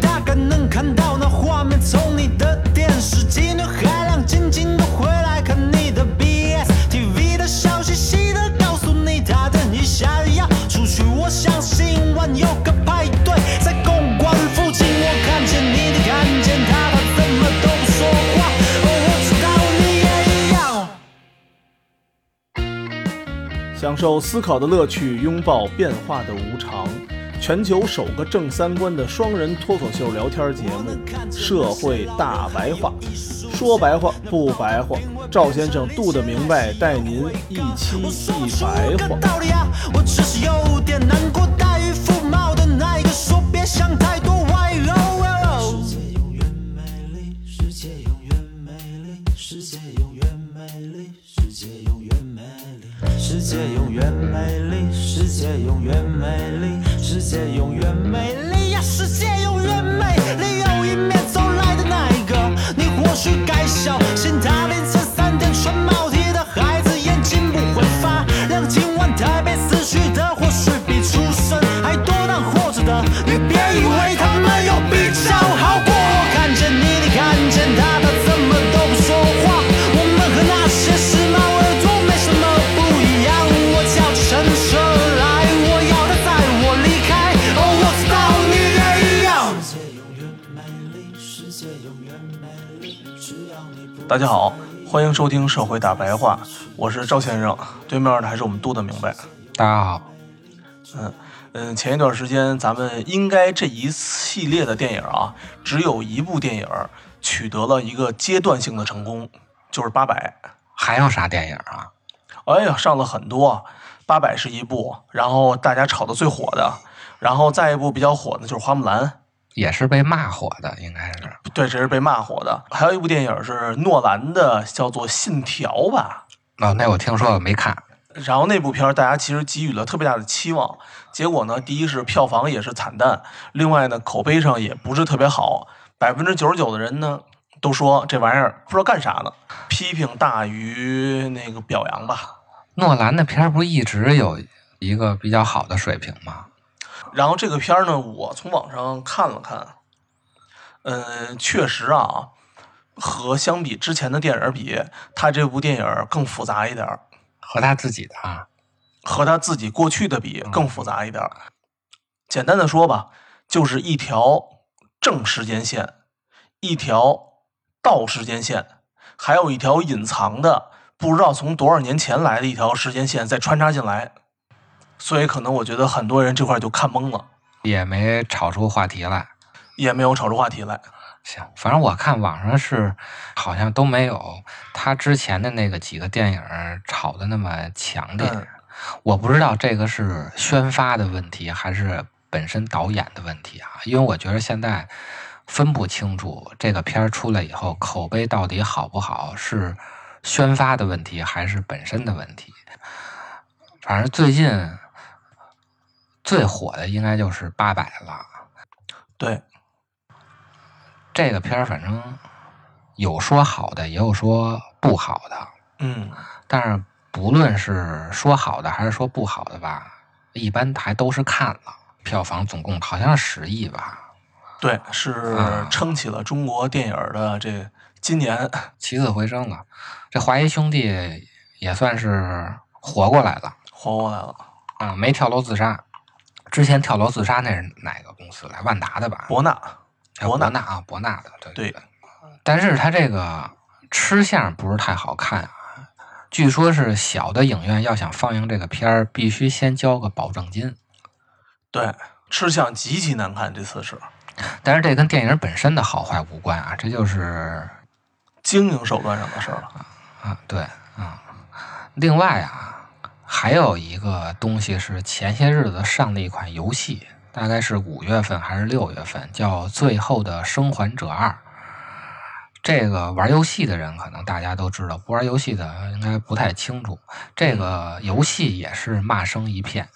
大概能看到那画面，从你的电视机那海量静静的回来看你的 BS TV 的消息，细的告诉你他等一下要出去。我相信晚有个派对在公馆附近，我看见你，你看见他，他怎么都不说话。哦，我知道你也一样。享受思考的乐趣，拥抱变化的无常。全球首个正三观的双人脱口秀聊天节目《社会大白话》，说白话不白话，赵先生度的明白，带您一期一白话。道理啊，我只是有点难过，戴与服贸的那一个说别想太多。Why oh 世界永远美丽，世界永远美丽，世界永远美丽，世界永远美丽，世界永远美丽，世界永远美丽，世世界永远美丽呀，世界永远美丽。有迎面走来的那一个，你或许该小心他大家好，欢迎收听《社会大白话》，我是赵先生，对面的还是我们杜的明白。大家好，嗯嗯，前一段时间咱们应该这一系列的电影啊，只有一部电影取得了一个阶段性的成功，就是《八佰》。还有啥电影啊？哎呀，上了很多，《八佰》是一部，然后大家炒的最火的，然后再一部比较火的就是《花木兰》，也是被骂火的，应该是。对，这是被骂火的。还有一部电影是诺兰的，叫做《信条》吧。哦，那我听说了，没看。然后那部片儿大家其实给予了特别大的期望，结果呢，第一是票房也是惨淡，另外呢，口碑上也不是特别好，百分之九十九的人呢都说这玩意儿不知道干啥呢，批评大于那个表扬吧。诺兰的片儿不一直有一个比较好的水平吗？然后这个片儿呢，我从网上看了看，嗯，确实啊，和相比之前的电影比，他这部电影更复杂一点儿，和他自己的啊，和他自己过去的比更复杂一点儿。简单的说吧，就是一条正时间线，一条倒时间线，还有一条隐藏的，不知道从多少年前来的一条时间线再穿插进来。所以可能我觉得很多人这块就看懵了，也没炒出话题来。也没有炒出话题来。行，反正我看网上是好像都没有他之前的那个几个电影炒的那么强烈。嗯我不知道这个是宣发的问题还是本身导演的问题啊，因为我觉得现在分不清楚这个片儿出来以后口碑到底好不好，是宣发的问题还是本身的问题。反正最近最火的应该就是八百了。对，这个片儿反正有说好的，也有说不好的。嗯，但是不论是说好的还是说不好的吧，一般还都是看了。票房总共好像是十亿吧，对，是啊撑起了中国电影的这今年。起死回生了。这华谊兄弟也算是活过来了活过来了，啊，没跳楼自杀。之前跳楼自杀那是哪个公司来？万达的吧？博纳，啊博纳博纳啊，博纳的，对对对。但是它这个吃相不是太好看啊。据说是小的影院要想放映这个片儿，必须先交个保证金。对，吃相极其难看，这次是但是这跟电影本身的好坏无关啊，这就是经营手段上的事儿了。啊，对啊。另外啊，还有一个东西是前些日子上的一款游戏，大概是五月份还是六月份，叫《最后的生还者二》。这个玩游戏的人可能大家都知道，不玩游戏的应该不太清楚。这个游戏也是骂声一片。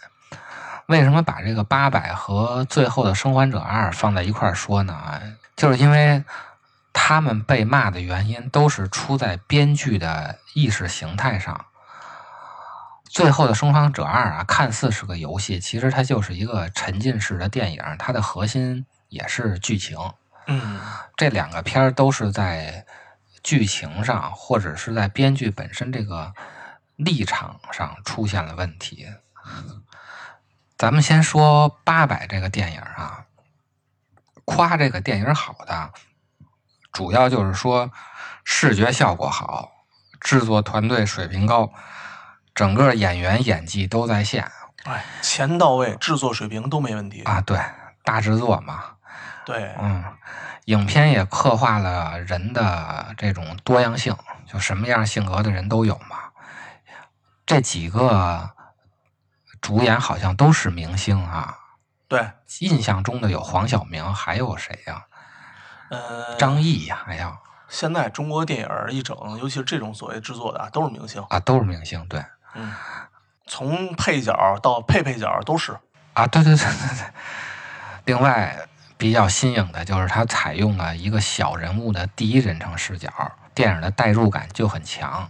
为什么把这个八百和《最后的生还者二》放在一块儿说呢？就是因为他们被骂的原因都是出在编剧的意识形态上。最后的生还者二啊，看似是个游戏，其实它就是一个沉浸式的电影，它的核心也是剧情。嗯这两个片儿都是在剧情上，或者是在编剧本身这个立场上出现了问题。咱们先说《八佰》这个电影啊，夸这个电影好的，主要就是说视觉效果好，制作团队水平高，整个演员演技都在线哎，钱到位，制作水平都没问题。啊。对，大制作嘛，对，嗯，影片也刻画了人的这种多样性，就什么样性格的人都有嘛。这几个主演好像都是明星啊，对，印象中的有黄晓明，还有谁呀、呃，张译呀，还有现在中国电影一整，尤其是这种所谓制作的啊，都是明星。啊，都是明星，对嗯，从配角到配配角都是。啊，对对对对对。另外比较新颖的就是它采用了一个小人物的第一人称视角，电影的代入感就很强。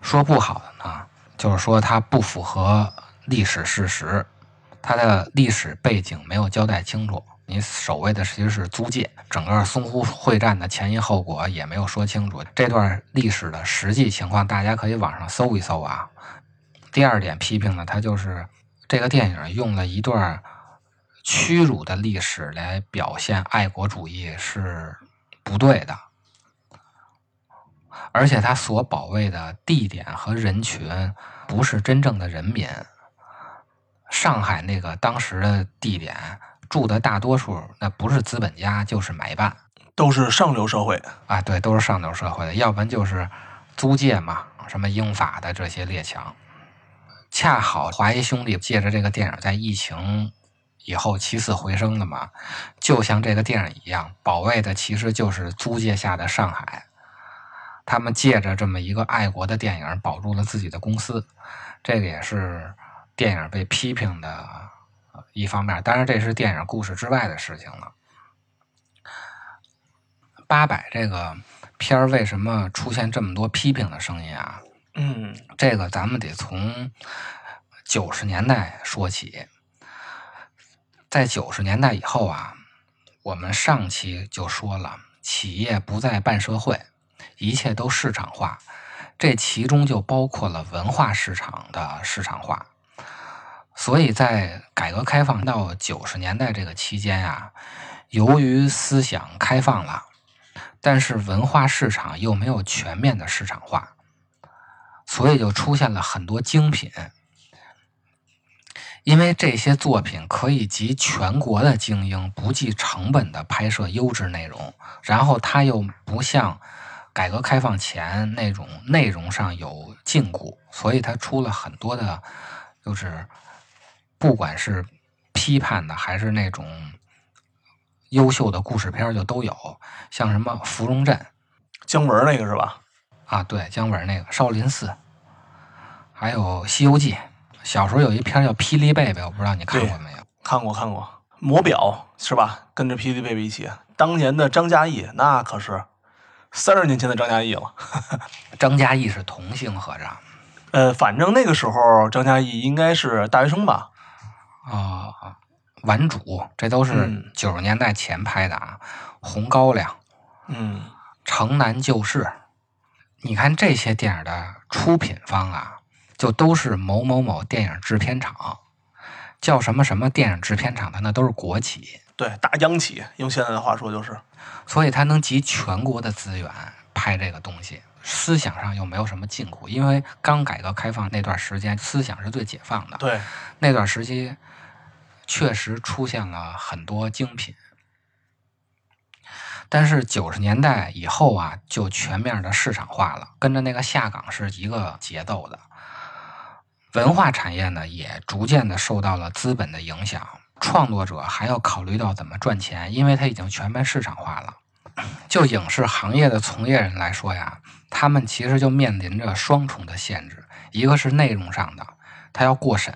说不好的呢，就是说它不符合历史事实，它的历史背景没有交代清楚。你守卫的其实是租界，整个淞沪会战的前因后果也没有说清楚。这段历史的实际情况，大家可以网上搜一搜啊。第二点批评呢，它就是这个电影用了一段屈辱的历史来表现爱国主义是不对的，而且他所保卫的地点和人群不是真正的人民。上海那个当时的地点住的大多数，那不是资本家就是买办都是上流社会，啊，对，都是上流社会的，要不然就是租界嘛，什么英法的这些列强。恰好华谊兄弟借着这个电影在疫情以后起死回生的嘛，就像这个电影一样，保卫的其实就是租界下的上海。他们借着这么一个爱国的电影保住了自己的公司，这个也是电影被批评的呃一方面。当然，这是电影故事之外的事情了。八佰这个片儿为什么出现这么多批评的声音啊？嗯这个咱们得从九十年代说起。在九十年代以后啊，我们上期就说了，企业不再办社会，一切都市场化，这其中就包括了文化市场的市场化。所以在改革开放到九十年代这个期间啊，由于思想开放了，但是文化市场又没有全面的市场化，所以就出现了很多精品。因为这些作品可以集全国的精英，不计成本的拍摄优质内容，然后它又不像改革开放前那种内容上有禁锢，所以它出了很多的，就是不管是批判的还是那种优秀的故事片就都有，像什么《芙蓉镇》姜文那个是吧？啊，对，姜文那个《少林寺》，还有《西游记》。小时候有一片叫《霹雳贝贝》，我不知道你看过没有？看过看过，魔表是吧？跟着霹雳贝贝一起，当年的张嘉译那可是三十年前的张嘉译了。张嘉译是同性合着呃，反正那个时候张嘉译应该是大学生吧？啊，顽主，这都是嗯。九十年代前拍的啊，红高粱》嗯，《城南旧事》，你看这些电影的出品方啊，就都是某某某电影制片厂，叫什么什么电影制片厂的，那都是国企，对，大央企，用现在的话说就是，所以它能集全国的资源拍这个东西，思想上又没有什么禁锢，因为刚改革开放那段时间，思想是最解放的，对，那段时期确实出现了很多精品，但是九十年代以后啊，就全面的市场化了，跟着那个下岗是一个节奏的。文化产业呢，也逐渐的受到了资本的影响，创作者还要考虑到怎么赚钱，因为它已经全面市场化了。就影视行业的从业人来说呀，他们其实就面临着双重的限制，一个是内容上的，他要过审，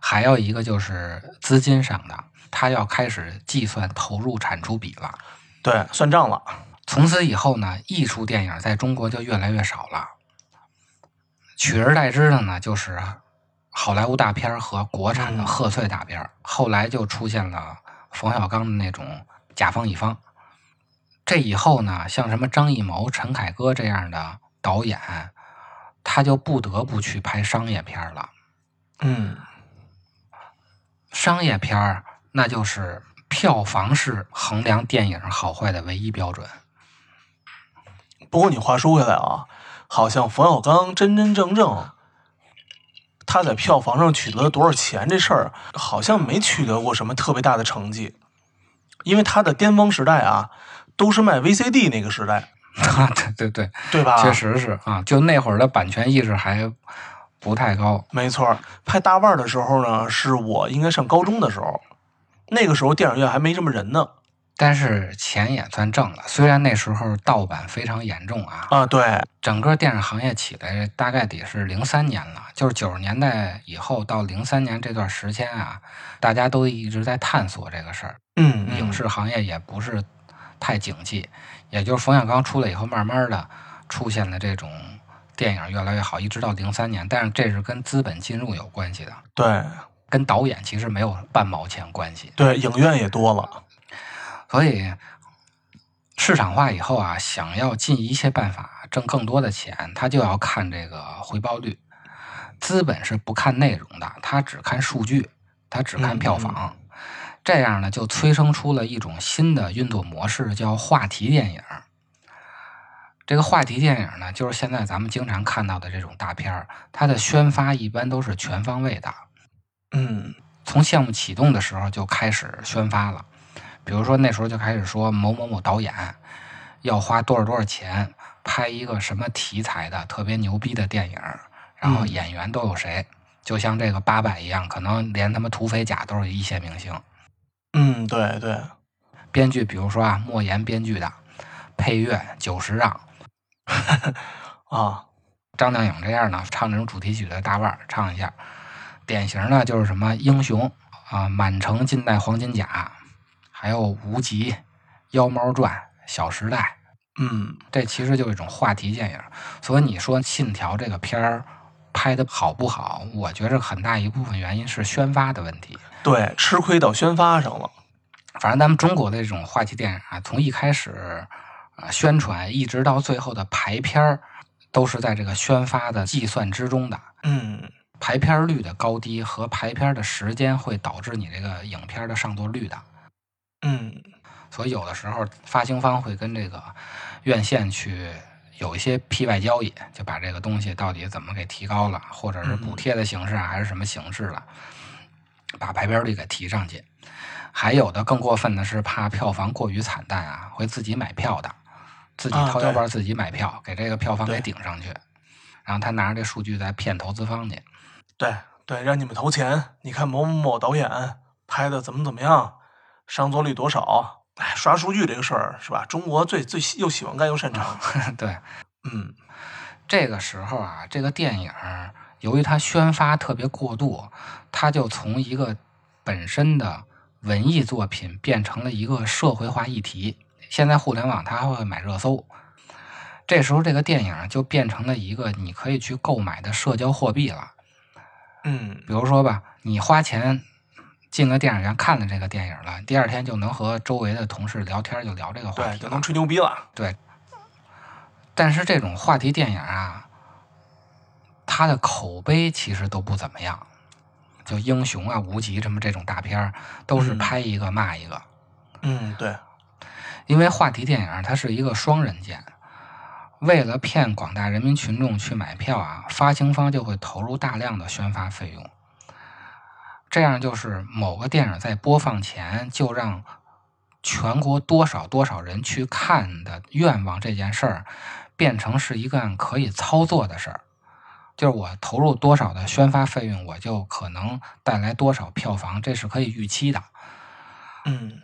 还有一个就是资金上的，他要开始计算投入产出比了。对，算账了。从此以后呢，艺术电影在中国就越来越少了，取而代之的呢就是好莱坞大片和国产的嗯贺岁大片儿。后来就出现了冯小刚的那种甲方乙方。这以后呢，像什么张艺谋、陈凯歌这样的导演，他就不得不去拍商业片了。嗯，商业片儿那就是票房是衡量电影好坏的唯一标准。不过你话说回来啊，好像冯小刚真真正正他在票房上取得了多少钱这事儿，好像没取得过什么特别大的成绩，因为他的巅峰时代啊，都是卖 VCD 那个时代，啊，对对对，对吧？确实是啊，就那会儿的版权意识还不太高。没错儿，拍大腕儿的时候呢，是我应该上高中的时候，那个时候电影院还没这么人呢。但是钱也算挣了，虽然那时候盗版非常严重啊，啊，对，整个电影行业起来大概得是零三年了，就是九十年代以后到零三年这段时间啊，大家都一直在探索这个事儿，嗯，影视行业也不是太景气，也就是冯小刚出来以后，慢慢的出现了这种电影越来越好，一直到零三年，但是这是跟资本进入有关系的，对跟导演其实没有半毛钱关系。对，影院也多了。所以市场化以后啊，想要尽一切办法挣更多的钱，他就要看这个回报率。资本是不看内容的，他只看数据，他只看票房。这样呢，就催生出了一种新的运作模式，叫话题电影。这个话题电影呢，就是现在咱们经常看到的这种大片儿，它的宣发一般都是全方位的。嗯从项目启动的时候就开始宣发了，比如说那时候就开始说某某某导演要花多少多少钱拍一个什么题材的特别牛逼的电影，然后嗯演员都有谁，就像这个八佰一样，可能连他妈土匪甲都是一线明星。嗯，对对，编剧比如说啊，莫言编剧的，配乐九十让、啊，张靓颖这样呢唱这种主题曲的大腕儿唱一下。典型的就是什么英雄啊，满城尽带黄金甲，还有无极、妖猫传、小时代，嗯这其实就是一种话题电影。所以你说《信条》这个片儿拍的好不好？我觉着很大一部分原因是宣发的问题。对，吃亏到宣发上了。反正咱们中国的这种话题电影啊，从一开始啊宣传，一直到最后的排片儿，都是在这个宣发的计算之中的。嗯排片率的高低和排片的时间会导致你这个影片的上座率的。嗯所以有的时候发行方会跟这个院线去有一些批外交易，就把这个东西到底怎么给提高了，或者是补贴的形式啊，还是什么形式了，把排片率给提上去。还有的更过分的是，怕票房过于惨淡啊，会自己买票的，自己掏腰包自己买票，给这个票房给顶上去，然后他拿着这数据再骗投资方去。对对，让你们投钱。你看某某某导演拍的怎么怎么样，上座率多少？哎，刷数据这个事儿是吧？中国最最喜又喜欢干又擅长。对，嗯这个时候啊，这个电影由于它宣发特别过度，它就从一个本身的文艺作品变成了一个社会化议题。现在互联网它还会买热搜，这时候这个电影就变成了一个你可以去购买的社交货币了。嗯比如说吧，你花钱进了电影院看了这个电影了，第二天就能和周围的同事聊天，就聊这个话，题就能。吹牛逼了。对但是这种话题电影啊，它的口碑其实都不怎么样。就英雄啊、无极什么这种大片儿，都是嗯拍一个骂一个。嗯，对，因为话题电影它是一个双刃剑，为了骗广大人民群众去买票啊，发行方就会投入大量的宣发费用。这样就是某个电影在播放前就让全国多少多少人去看的愿望这件事儿，变成是一个可以操作的事儿。就是我投入多少的宣发费用，我就可能带来多少票房，这是可以预期的。嗯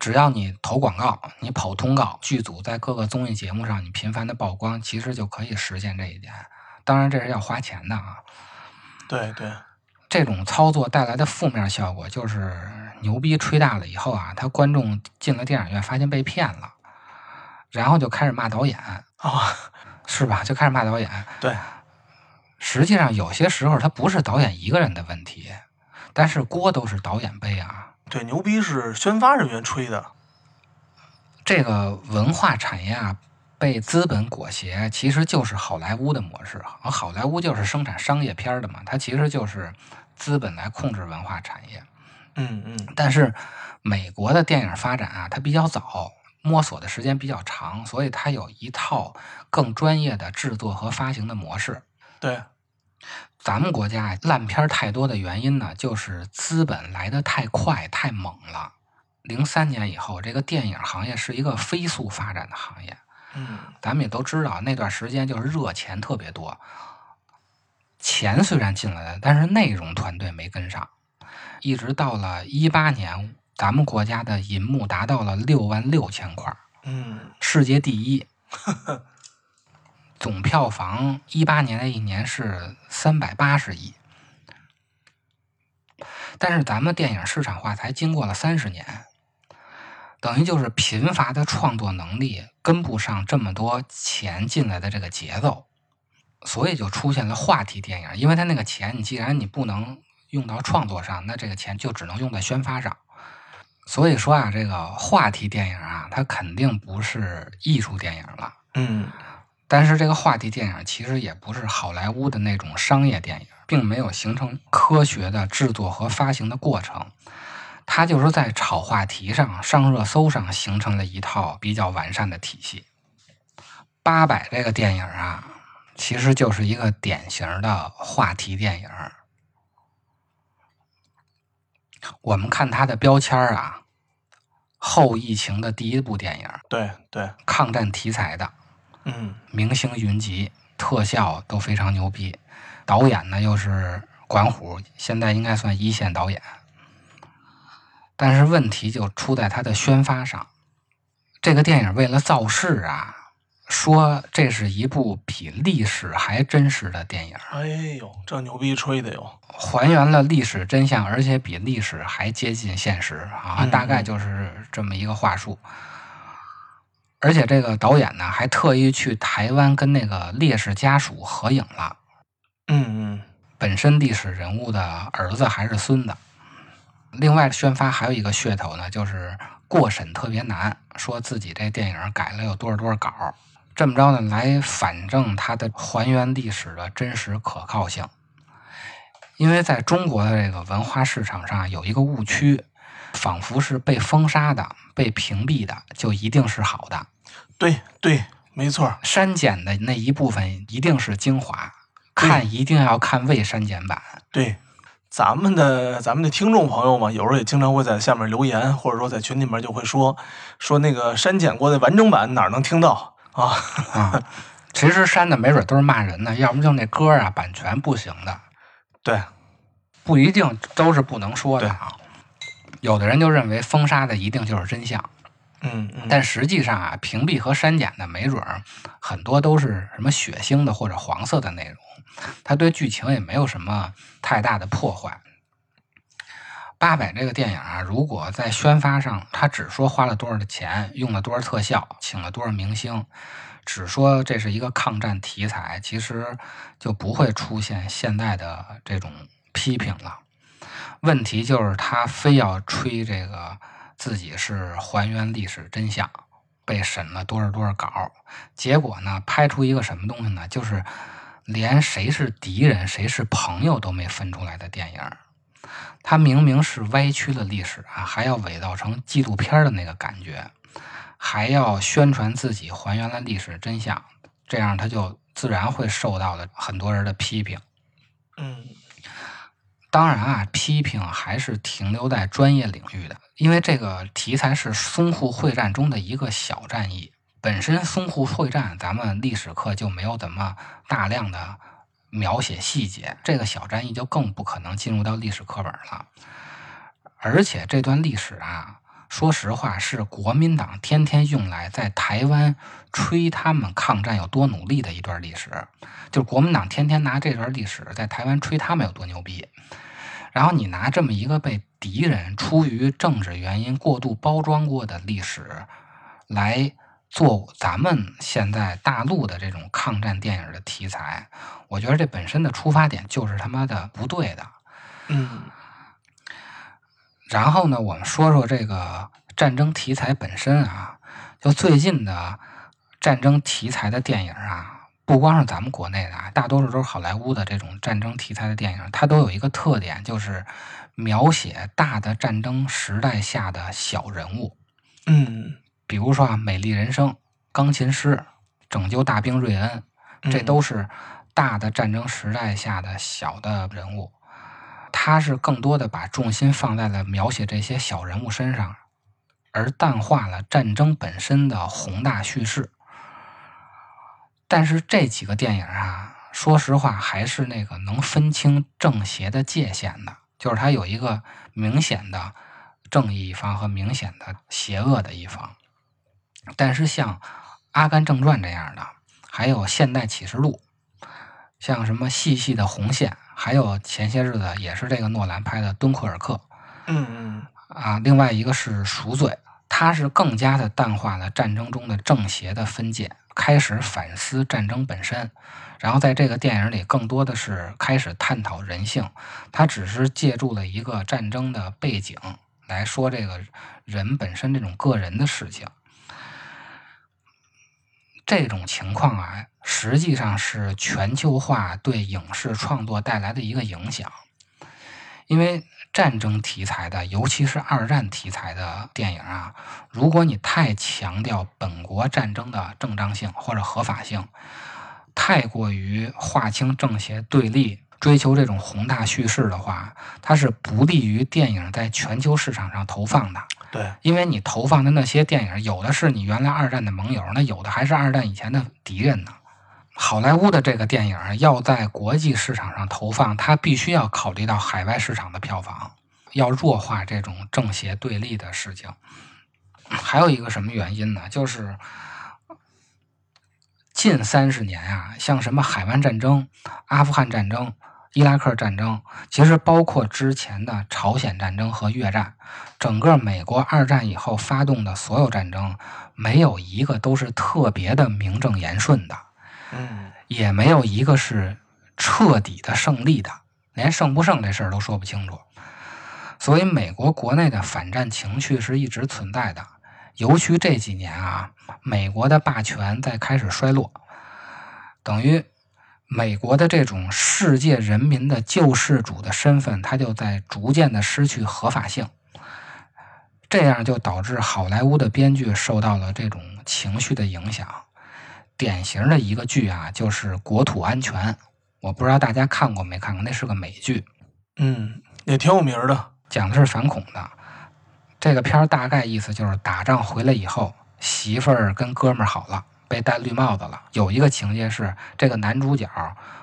只要你投广告，你跑通告，剧组在各个综艺节目上你频繁的曝光，其实就可以实现这一点。当然，这是要花钱的啊。对对，这种操作带来的负面效果就是牛逼吹大了以后啊，他观众进了电影院发现被骗了，然后就开始骂导演，啊，是吧？就开始骂导演。对，实际上有些时候他不是导演一个人的问题，但是锅都是导演背啊。对，牛逼是宣发人员吹的。这个文化产业啊，被资本裹挟，其实就是好莱坞的模式。而好莱坞就是生产商业片的嘛，它其实就是资本来控制文化产业。嗯嗯但是美国的电影发展啊，它比较早，摸索的时间比较长，所以它有一套更专业的制作和发行的模式。对，咱们国家烂片太多的原因呢，就是资本来得太快、太猛了。零三年以后，这个电影行业是一个飞速发展的行业。嗯咱们也都知道，那段时间就是热钱特别多，钱虽然进来了，但是内容团队没跟上。一直到了一八年，咱们国家的银幕达到了六万六千块，嗯世界第一。总票房一八年的一年是三百八十亿，但是咱们电影市场化才经过了三十年，等于就是贫乏的创作能力跟不上这么多钱进来的这个节奏，所以就出现了话题电影。因为它那个钱，你既然你不能用到创作上，那这个钱就只能用在宣发上。所以说啊，这个话题电影啊，它肯定不是艺术电影了。嗯但是这个话题电影其实也不是好莱坞的那种商业电影，并没有形成科学的制作和发行的过程，它就是在炒话题上、上热搜上形成了一套比较完善的体系。八佰这个电影啊，其实就是一个典型的话题电影。我们看它的标签啊，后疫情的第一部电影，对对，抗战题材的，嗯明星云集，特效都非常牛逼，导演呢又是管虎，现在应该算一线导演。但是问题就出在它的宣发上，这个电影为了造势啊，说这是一部比历史还真实的电影，哎呦，这牛逼吹的哟。还原了历史真相，而且比历史还接近现实啊，嗯大概就是这么一个话术。而且这个导演呢，还特意去台湾跟那个烈士家属合影了，嗯嗯本身历史人物的儿子还是孙子。另外，宣发还有一个噱头呢，就是过审特别难，说自己这电影改了有多少多少稿，这么着呢，来反证它的还原历史的真实可靠性。因为在中国的这个文化市场上有一个误区，仿佛是被封杀的、被屏蔽的，就一定是好的。对对，没错。删减的那一部分一定是精华，看一定要看未删减版。对，咱们的咱们的听众朋友嘛，有时候也经常会在下面留言，或者说在群里面就会说说那个删减过的完整版哪儿能听到啊？啊，其实删的没准都是骂人的，要不就那歌啊版权不行的，对，不一定都是不能说的啊。有的人就认为封杀的一定就是真相，嗯嗯，但实际上啊，屏蔽和删减的没准儿很多都是什么血腥的或者黄色的内容，它对剧情也没有什么太大的破坏。八佰这个电影啊，如果在宣发上，他只说花了多少的钱，用了多少特效，请了多少明星，只说这是一个抗战题材，其实就不会出现现在的这种批评了。问题就是他非要吹这个自己是还原历史真相，被审了多少多少稿，结果呢，拍出一个什么东西呢？就是连谁是敌人、谁是朋友都没分出来的电影。他明明是歪曲了历史啊，还要伪造成纪录片的那个感觉，还要宣传自己还原了历史真相，这样他就自然会受到了很多人的批评。嗯当然啊，批评还是停留在专业领域的，因为这个题材是淞沪会战中的一个小战役。本身淞沪会战，咱们历史课就没有怎么大量的描写细节，这个小战役就更不可能进入到历史课本了。而且这段历史啊，说实话是国民党天天用来在台湾吹他们抗战有多努力的一段历史，就是国民党天天拿这段历史在台湾吹他们有多牛逼。然后你拿这么一个被敌人出于政治原因过度包装过的历史，来做咱们现在大陆的这种抗战电影的题材，我觉得这本身的出发点就是他妈的不对的。嗯然后呢，我们说说这个战争题材本身啊，就最近的战争题材的电影啊，不光是咱们国内的啊，大多数都是好莱坞的这种战争题材的电影，它都有一个特点，就是描写大的战争时代下的小人物。嗯比如说啊，《美丽人生》《钢琴师》《拯救大兵瑞恩》，这嗯都是大的战争时代下的小的人物。他是更多的把重心放在了描写这些小人物身上，而淡化了战争本身的宏大叙事。但是这几个电影啊，说实话还是那个能分清正邪的界限的，就是它有一个明显的正义一方和明显的邪恶的一方。但是像《阿甘正传》这样的，还有《现代启示录》，像什么《细细的红线》，还有前些日子也是这个诺兰拍的《敦刻尔克》嗯嗯啊，另外一个是《赎罪》，它是更加的淡化了战争中的正邪的分界，开始反思战争本身。然后在这个电影里，更多的是开始探讨人性，它只是借助了一个战争的背景来说这个人本身这种个人的事情。这种情况啊，实际上是全球化对影视创作带来的一个影响。因为战争题材的，尤其是二战题材的电影啊，如果你太强调本国战争的正当性或者合法性，太过于划清正邪对立，追求这种宏大叙事的话，它是不利于电影在全球市场上投放的。对，因为你投放的那些电影，有的是你原来二战的盟友，那有的还是二战以前的敌人呢。好莱坞的这个电影要在国际市场上投放，它必须要考虑到海外市场的票房，要弱化这种正邪对立的事情。还有一个什么原因呢？就是近三十年啊，像什么海湾战争、阿富汗战争、伊拉克战争，其实包括之前的朝鲜战争和越战，整个美国二战以后发动的所有战争，没有一个都是特别的名正言顺的，嗯也没有一个是彻底的胜利的，连胜不胜这事儿都说不清楚。所以，美国国内的反战情绪是一直存在的，尤其这几年啊，美国的霸权在开始衰落，等于美国的这种世界人民的救世主的身份，它就在逐渐的失去合法性。这样就导致好莱坞的编剧受到了这种情绪的影响。典型的一个剧啊，就是《国土安全》，我不知道大家看过没看过，那是个美剧，嗯，也挺有名儿的。讲的是反恐的。这个片儿大概意思就是打仗回来以后，媳妇儿跟哥们儿好了，被戴绿帽子了。有一个情节是，这个男主角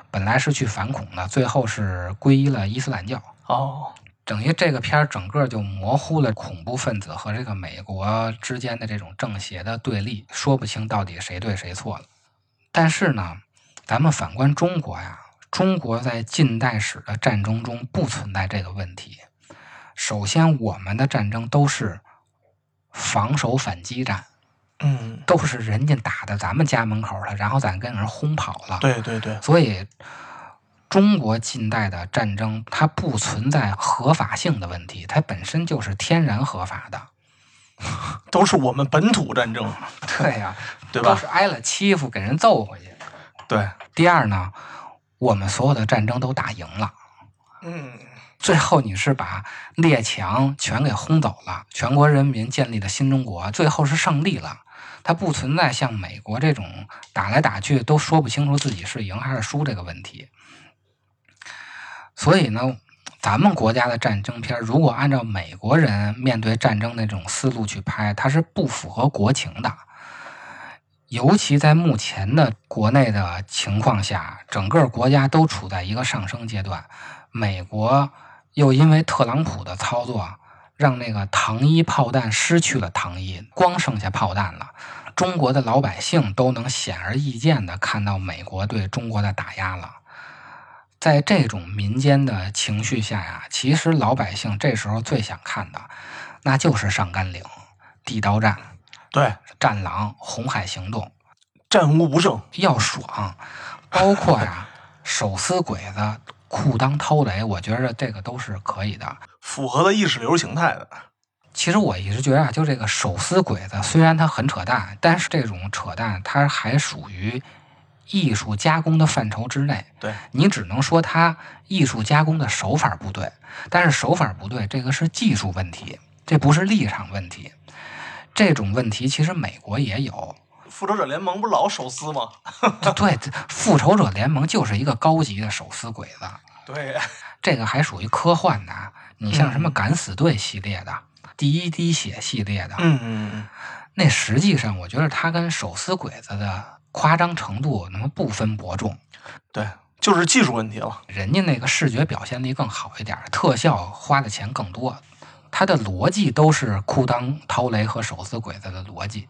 本来是去反恐的，最后是皈依了伊斯兰教。哦，等于这个片儿整个就模糊了恐怖分子和这个美国之间的这种正邪的对立，说不清到底谁对谁错了。但是呢，咱们反观中国呀，中国在近代史的战争中不存在这个问题。首先，我们的战争都是防守反击战，嗯，都是人家打的咱们家门口了，然后咱跟人轰跑了。对对对，所以，中国近代的战争它不存在合法性的问题，它本身就是天然合法的。都是我们本土战争，对呀、对吧都是？挨了欺负给人揍回去。对，第二呢，我们所有的战争都打赢了，嗯，最后你是把列强全给轰走了，全国人民建立了新中国，最后是胜利了。它不存在像美国这种打来打去都说不清楚自己是赢还是输这个问题。所以呢，咱们国家的战争片，如果按照美国人面对战争那种思路去拍，它是不符合国情的。尤其在目前的国内的情况下，整个国家都处在一个上升阶段。美国又因为特朗普的操作，让那个糖衣炮弹失去了糖衣，光剩下炮弹了。中国的老百姓都能显而易见地看到美国对中国的打压了。在这种民间的情绪下呀，其实老百姓这时候最想看的，那就是上甘岭、地道战、对，战狼、红海行动，战无不胜。要爽。包括呀，手撕鬼子、裤裆掏雷，我觉着这个都是可以的。符合的意识流形态的。其实我一直觉得啊，就这个手撕鬼子，虽然它很扯淡，但是这种扯淡它还属于艺术加工的范畴之内。对，你只能说它艺术加工的手法不对，但是手法不对，这个是技术问题，这不是立场问题。这种问题其实美国也有。复仇者联盟不是老手撕吗？对，复仇者联盟就是一个高级的手撕鬼子。对，这个还属于科幻的。你像什么敢死队系列的、第一滴血系列的，嗯嗯嗯，那实际上我觉得它跟手撕鬼子的夸张程度那么不分伯仲。对，就是技术问题了。人家那个视觉表现力更好一点，特效花的钱更多，它的逻辑都是裤裆掏雷和手撕鬼子的逻辑。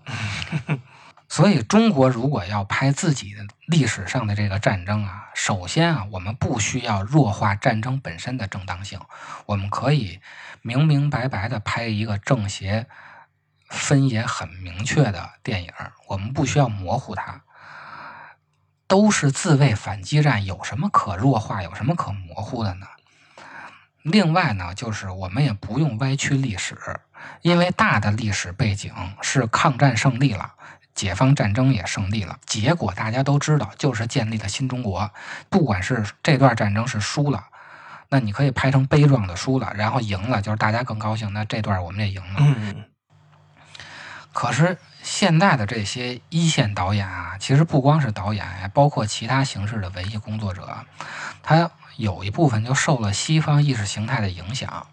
所以，中国如果要拍自己的历史上的这个战争啊，首先啊，我们不需要弱化战争本身的正当性，我们可以明明白白的拍一个正邪分野很明确的电影，我们不需要模糊它。都是自卫反击战，有什么可弱化，有什么可模糊的呢？另外呢，就是我们也不用歪曲历史，因为大的历史背景是抗战胜利了。解放战争也胜利了，结果大家都知道，就是建立了新中国。不管是这段战争是输了，那你可以拍成悲壮的输了，然后赢了，就是大家更高兴。那这段我们也赢了。嗯，可是现在的这些一线导演啊，其实不光是导演，包括其他形式的文艺工作者，他有一部分就受了西方意识形态的影响，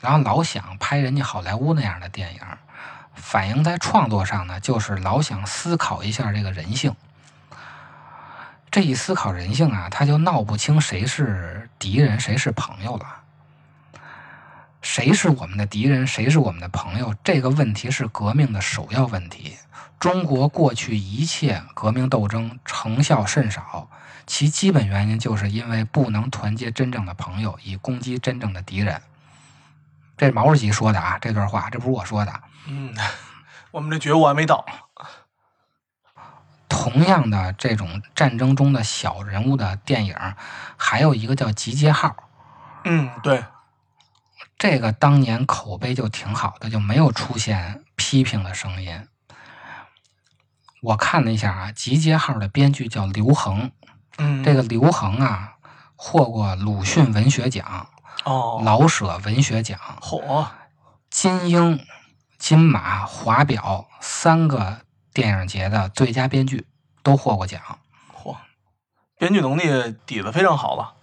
然后老想拍人家好莱坞那样的电影。反映在创作上呢，就是老想思考一下这个人性。这一思考人性啊，他就闹不清谁是敌人，谁是朋友了。谁是我们的敌人，谁是我们的朋友？这个问题是革命的首要问题。中国过去一切革命斗争成效甚少，其基本原因就是因为不能团结真正的朋友，以攻击真正的敌人。这是毛主席说的啊，这段话，这不是我说的。嗯，我们这觉悟还没到。同样的，这种战争中的小人物的电影，还有一个叫《集结号》。嗯，对，这个当年口碑就挺好的，就没有出现批评的声音。我看了一下啊，《集结号》的编剧叫刘恒。嗯，这个刘恒啊，获过鲁迅文学奖、哦，老舍文学奖、嚯，金鹰。金马、华表三个电影节的最佳编剧都获过奖，嚯，编剧能力底子非常好了，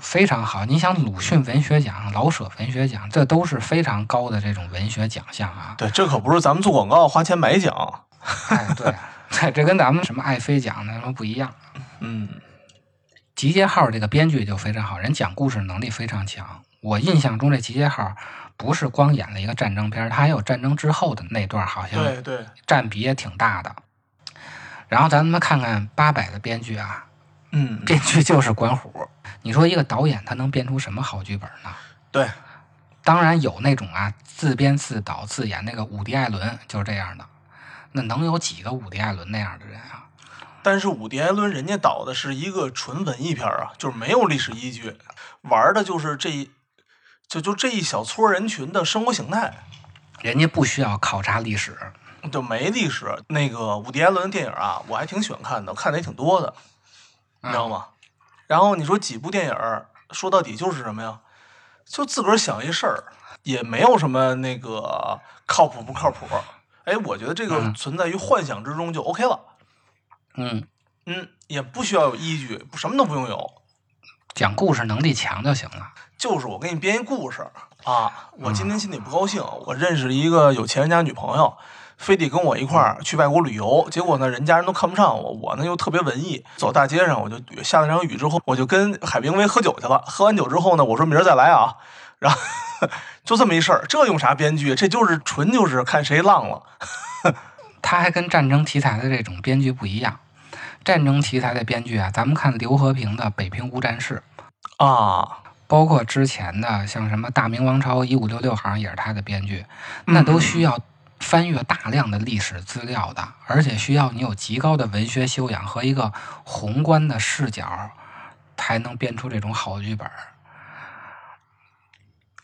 非常好。你想，鲁迅文学奖、老舍文学奖，这都是非常高的这种文学奖项啊。对，这可不是咱们做广告花钱买奖。哎，对，对，这跟咱们什么爱妃奖那什么不一样。嗯，集结号这个编剧就非常好，人讲故事能力非常强。我印象中这集结号。不是光演了一个战争片，他还有战争之后的那段，好像对对，占比也挺大的。然后咱们看看八百的编剧啊，嗯，编剧就是管虎。你说一个导演他能编出什么好剧本呢？对，当然有那种啊自编自导自演，那个伍迪·艾伦就是这样的。那能有几个伍迪·艾伦那样的人啊？但是伍迪·艾伦人家导的是一个纯文艺片啊，就是没有历史依据，玩的就是这。就就这一小撮人群的生活形态，人家不需要考察历史，就没历史。那个伍迪·艾伦的电影啊，我还挺喜欢看的，看的也挺多的，你知道吗？然后你说几部电影，说到底就是什么呀？就自个儿想一事儿，也没有什么那个靠谱不靠谱。哎，我觉得这个存在于幻想之中就 OK 了。嗯嗯，也不需要有依据，什么都不用有，讲故事能力强就行了。就是我给你编一故事啊！我今天心里不高兴，我认识一个有钱人家女朋友，非得跟我一块儿去外国旅游。结果呢，人家人都看不上我，我呢又特别文艺。走大街上，我就下了场雨之后，我就跟海明威喝酒去了。喝完酒之后呢，我说明儿再来啊。然后就这么一事儿，这用啥编剧？这就是纯就是看谁浪了。他还跟战争题材的这种编剧不一样。战争题材的编剧啊，咱们看刘和平的《北平无战事》啊。包括之前的像什么《大明王朝一五六六》，好像也是他的编剧，那都需要翻阅大量的历史资料的，而且需要你有极高的文学修养和一个宏观的视角，才能编出这种好剧本。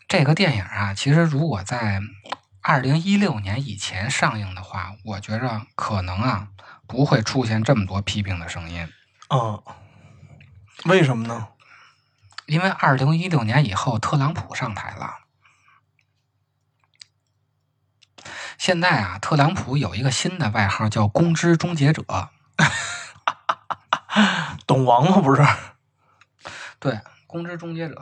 这个电影啊，其实如果在二零一六年以前上映的话，我觉着可能啊不会出现这么多批评的声音，嗯，为什么呢？因为二零一六年以后特朗普上台了。现在啊，特朗普有一个新的外号叫“公知终结者 懂王吗？不是？”，对，“公知终结者”。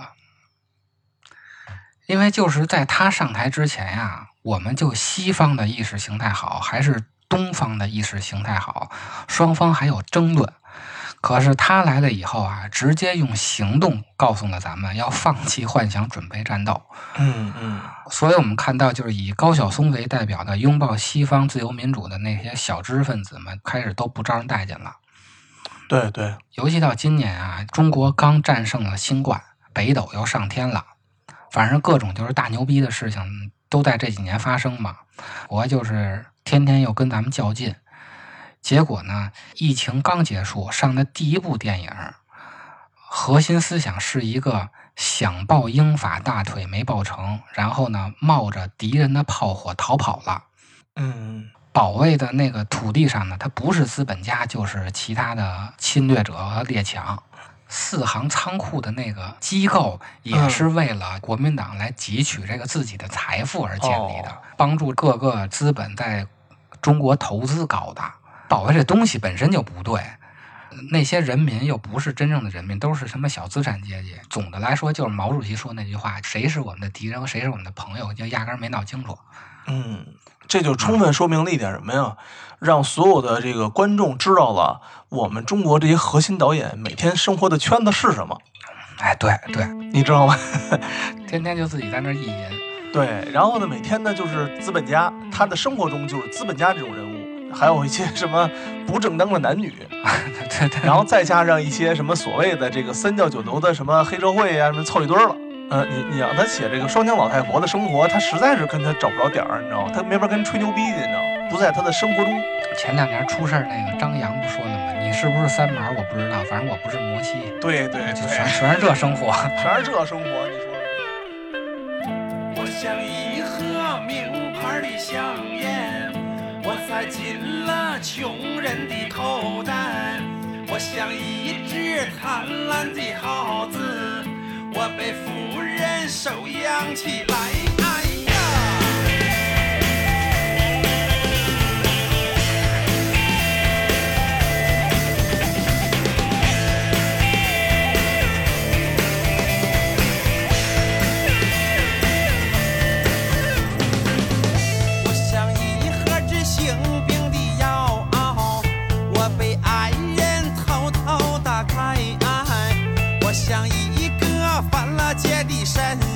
因为就是在他上台之前呀，我们就西方的意识形态好，还是东方的意识形态好，双方还有争论。可是他来了以后啊，直接用行动告诉了咱们要放弃幻想，准备战斗。嗯嗯所以我们看到，就是以高晓松为代表的拥抱西方自由民主的那些小知识分子们，开始都不招人待见了。对对，尤其到今年啊，中国刚战胜了新冠，北斗又上天了，反正各种就是大牛逼的事情都在这几年发生嘛。我就是天天又跟咱们较劲，结果呢，疫情刚结束，上的第一部电影，核心思想是一个想抱英法大腿没抱成，然后呢，冒着敌人的炮火逃跑了。嗯保卫的那个土地上呢，它不是资本家，就是其他的侵略者和列强。四行仓库的那个机构也是为了国民党来汲取这个自己的财富而建立的，哦帮助各个资本在中国投资搞的。保卫这东西本身就不对，那些人民又不是真正的人民，都是什么小资产阶级。总的来说，就是毛主席说那句话：“谁是我们的敌人，谁是我们的朋友，就压根儿没闹清楚。”嗯，这就充分说明了一点什么呀？让所有的这个观众知道了我们中国这些核心导演每天生活的圈子是什么，哎，对对，你知道吗？天天就自己在那儿意淫。对，然后呢，每天呢就是资本家，他的生活中就是资本家这种人物，还有一些什么不正当的男女，对对，然后再加上一些什么所谓的这个三教九流的什么黑社会啊，什么凑一堆儿了。呃，你你让他写这个双枪老太婆的生活，他实在是跟他找不着点儿，你知道吗？他没法跟人吹牛逼去，你知道吗？不在他的生活中。前两年出事儿那个张扬不说了吗？你是不是三毛？我不知道，反正我不是摩西，对对就对，全全是这生活。全是这生活，你说。我像一盒名牌的香塞进了穷人的口袋。我像一只贪婪的耗子，我被富人收养起来。我像一个犯了戒的神